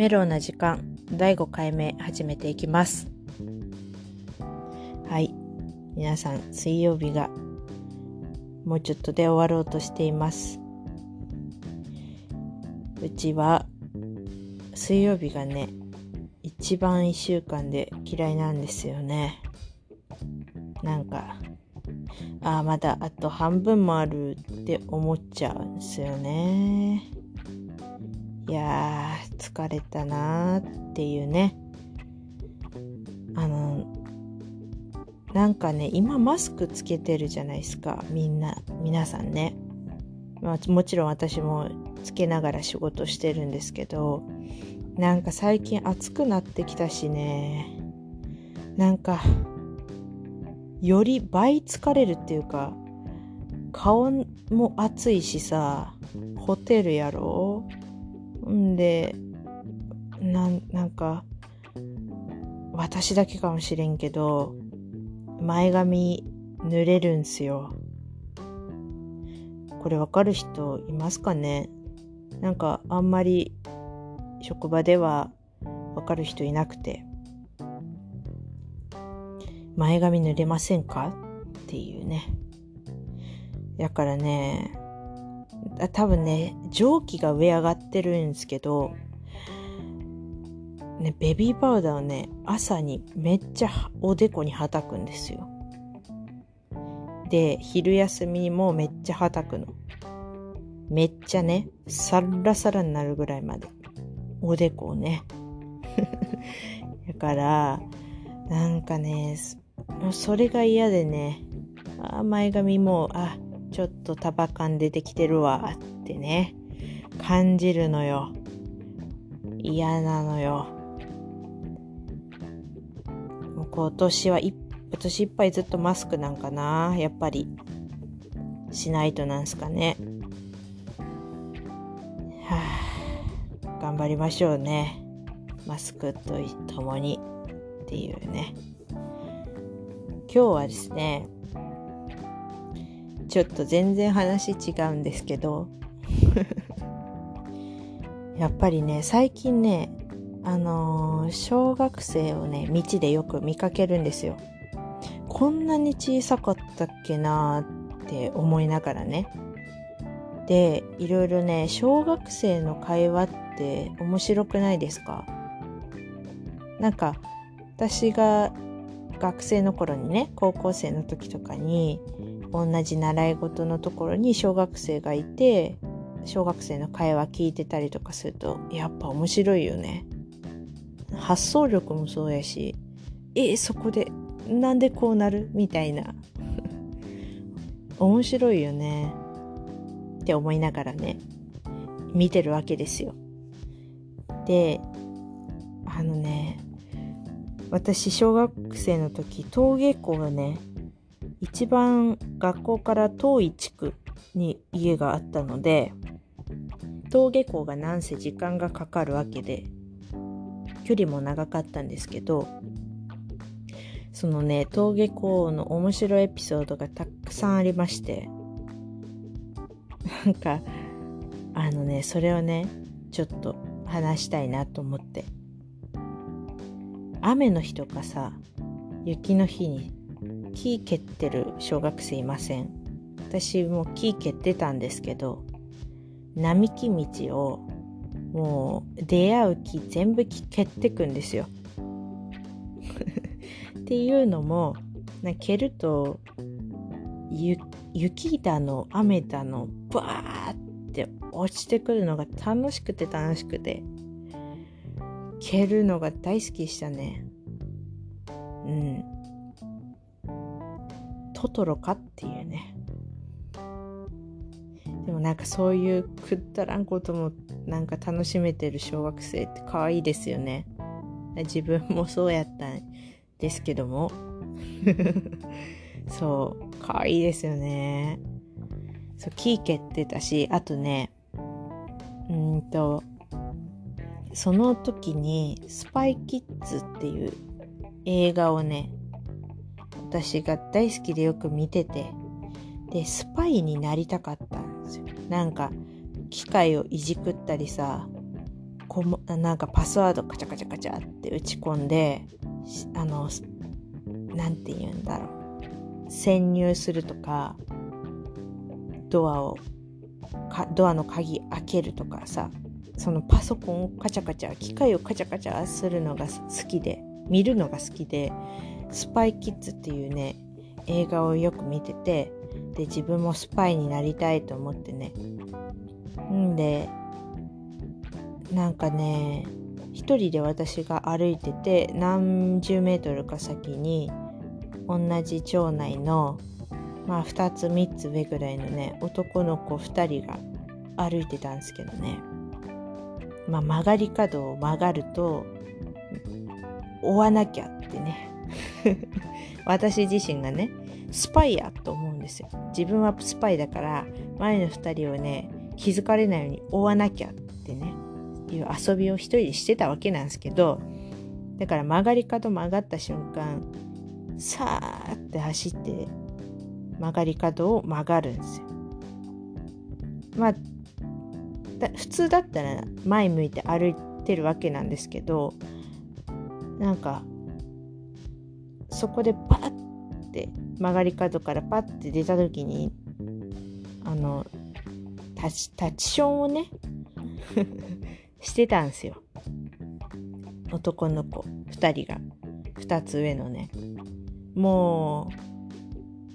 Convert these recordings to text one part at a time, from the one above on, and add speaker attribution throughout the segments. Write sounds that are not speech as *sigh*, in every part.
Speaker 1: メロウな時間第5回目始めていきます。はい。皆さん水曜日がもうちょっとで終わろうとしています。うちは水曜日がね一番1週間で嫌いなんですよね。なんかああまだあと半分もあるって思っちゃうんですよね。いやー疲れたなーっていうね。あのなんかね今マスクつけてるじゃないですか。みんな皆さんね、まあ、もちろん私もつけながら仕事してるんですけどなんか最近暑くなってきたしね。なんかより倍疲れるっていうか顔も暑いしさホテルやろ？んでなんなんか私だけかもしれんけど前髪濡れるんすよ。これわかる人いますかね？なんかあんまり職場ではわかる人いなくて。前髪濡れませんか？っていうね。だからね多分ね蒸気が上上がってるんですけどねベビーパウダーをね朝にめっちゃおでこにはたくんですよ。で昼休みにもめっちゃはたくの。めっちゃねサラサラになるぐらいまでおでこをね。*laughs* だからなんかねもうそれが嫌でねあ前髪もあちょっと束感出てきてるわってね。感じるのよ。嫌なのよ。もう今年は今年いっぱいずっとマスクなんかなやっぱり。しないとなんすかね。はあ頑張りましょうね。マスクとともにっていうね。今日はですねちょっと全然話違うんですけど。*laughs* やっぱりね最近ねあのー、小学生をね道でよく見かけるんですよ。こんなに小さかったっけなーって思いながらね。でいろいろね小学生の会話って面白くないですか？なんか私が学生の頃にね高校生の時とかに同じ習い事のところに小学生がいて小学生の会話聞いてたりとかするとやっぱ面白いよね。発想力もそうやしえそこでなんでこうなる？みたいな。*laughs* 面白いよね。って思いながらね見てるわけですよ。であのね私小学生の時登下校がね一番学校から遠い地区に家があったので登下校がなんせ時間がかかるわけで距離も長かったんですけどそのね登下校の面白いエピソードがたくさんありましてなんかあのねそれをねちょっと話したいなと思って。雨の日とかさ雪の日に木蹴って。る小学生いません私も木蹴って。たんですけど並木道をもう出会う木全部蹴って。くんですよって。いうのもな蹴ると雪だの雨だのバーって。落ちて。くるのが楽しくて。楽しくて。蹴るのが大好きでしたねうんトトロかっていうね。でもなんかそういうくったらんこともなんか楽しめてる小学生って可愛いですよね。自分もそうやったんですけども。*laughs* そう可愛いですよね。そうキー蹴ってたしあとねうんとその時にスパイキッズっていう映画をね私が大好きでよく見ててでスパイになりたかったんですよ。なんか機械をいじくったりさこもなんかパスワードカチャカチャカチャって打ち込んであの何て言うんだろう。潜入するとかドアをかドアの鍵開けるとかさそのパソコンをカチャカチャ機械をカチャカチャするのが好きで見るのが好きでスパイキッズっていうね映画をよく見ててで自分もスパイになりたいと思ってね。んでなんかね一人で私が歩いてて何十メートルか先に同じ町内のまあ2つ3つ上ぐらいのね男の子2人が歩いてたんですけどね。まあ曲がり角を曲がると追わなきゃってね。*laughs* 私自身がねスパイやと思うんですよ自分はスパイだから前の2人をね気づかれないように追わなきゃってねいう遊びを一人でしてたわけなんですけどだから曲がり角曲がった瞬間さーって走って曲がり角を曲がるんですよ。まあ普通だったら前向いて歩いてるわけなんですけどなんかそこでパッて曲がり角からパッて出た時にあのタチタチションをね *laughs* してたんですよ。男の子2人が。2つ上のね。も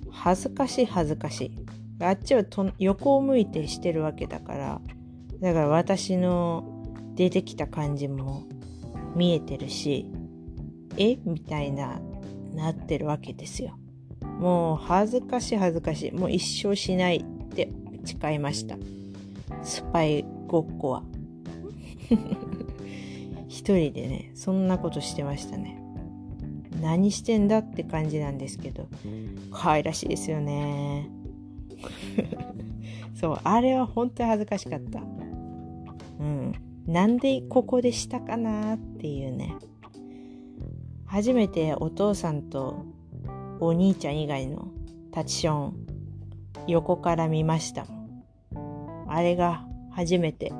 Speaker 1: う恥ずかしい恥ずかしい。あっちはと横を向いてしてるわけだから。だから私の出てきた感じも見えてるしえ？みたいななってるわけですよ。もう恥ずかしい恥ずかしい。もう一生しないって誓いました。スパイごっこは。*laughs* 一人でねそんなことしてましたね。何してんだって感じなんですけど可愛らしいですよね。*laughs* そうあれは本当に恥ずかしかった。うん。なんでここでしたかなっていうね。初めてお父さんとお兄ちゃん以外のタチション横から見ました。あれが初めて。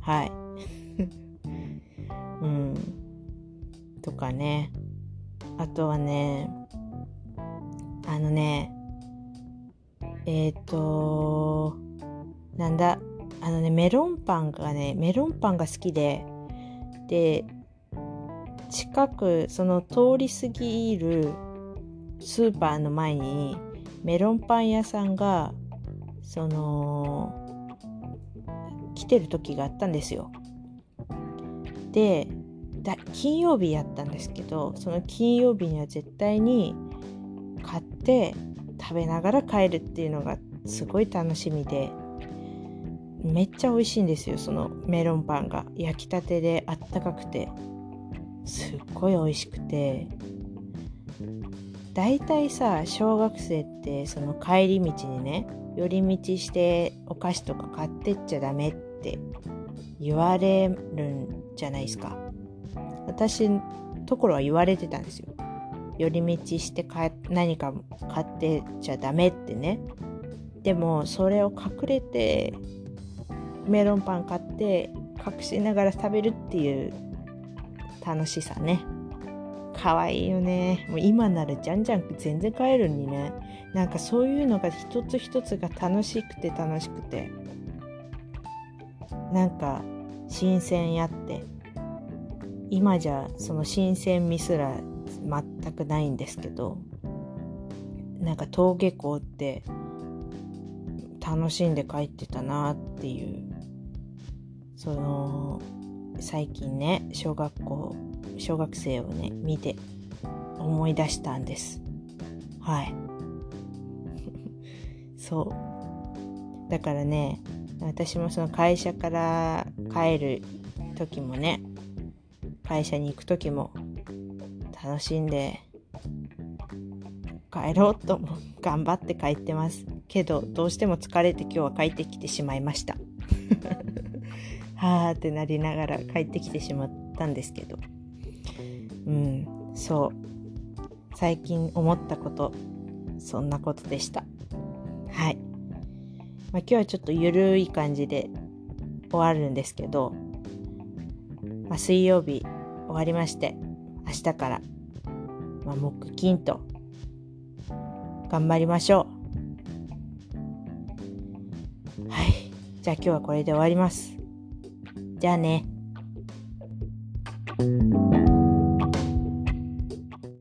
Speaker 1: はい。*laughs* うん。とかね。あとはねあのねえっ、ー、となんだあのねメロンパンがねメロンパンが好きでで近くその通り過ぎるスーパーの前にメロンパン屋さんがその来てる時があったんですよ。で金曜日やったんですけどその金曜日には絶対に買って食べながら帰るっていうのがすごい楽しみでめっちゃ美味しいんですよそのメロンパンが焼きたてであったかくてすっごい美味しくてだいたいさ小学生ってその帰り道にね寄り道してお菓子とか買ってっちゃダメって言われるんじゃないですか。私ところは言われてたんですよ。寄り道して何か買ってちゃダメってね。でもそれを隠れてメロンパン買って隠しながら食べるっていう楽しさね。可愛いよね。もう今ならじゃんじゃん全然買えるにね。なんかそういうのが一つ一つが楽しくて楽しくて。なんか新鮮やって。今じゃその新鮮味すら全くないんですけど。なんか登下校って楽しんで帰ってたなっていう。その最近ね小学校小学生をね見て思い出したんです。はい。*laughs* そう。だからね私もその会社から帰る時もね会社に行く時も楽しんで帰ろうとも頑張って帰ってます。けどどうしても疲れて今日は帰ってきてしまいました。はーってなりながら帰ってきてしまったんですけど。うんそう。最近思ったことそんなことでした。はい、まあ、今日はちょっとゆるい感じで終わるんですけどまあ、水曜日終わりまして明日から、まあ、木金と頑張りましょう。はい。じゃあ今日はこれで終わります。じゃあね。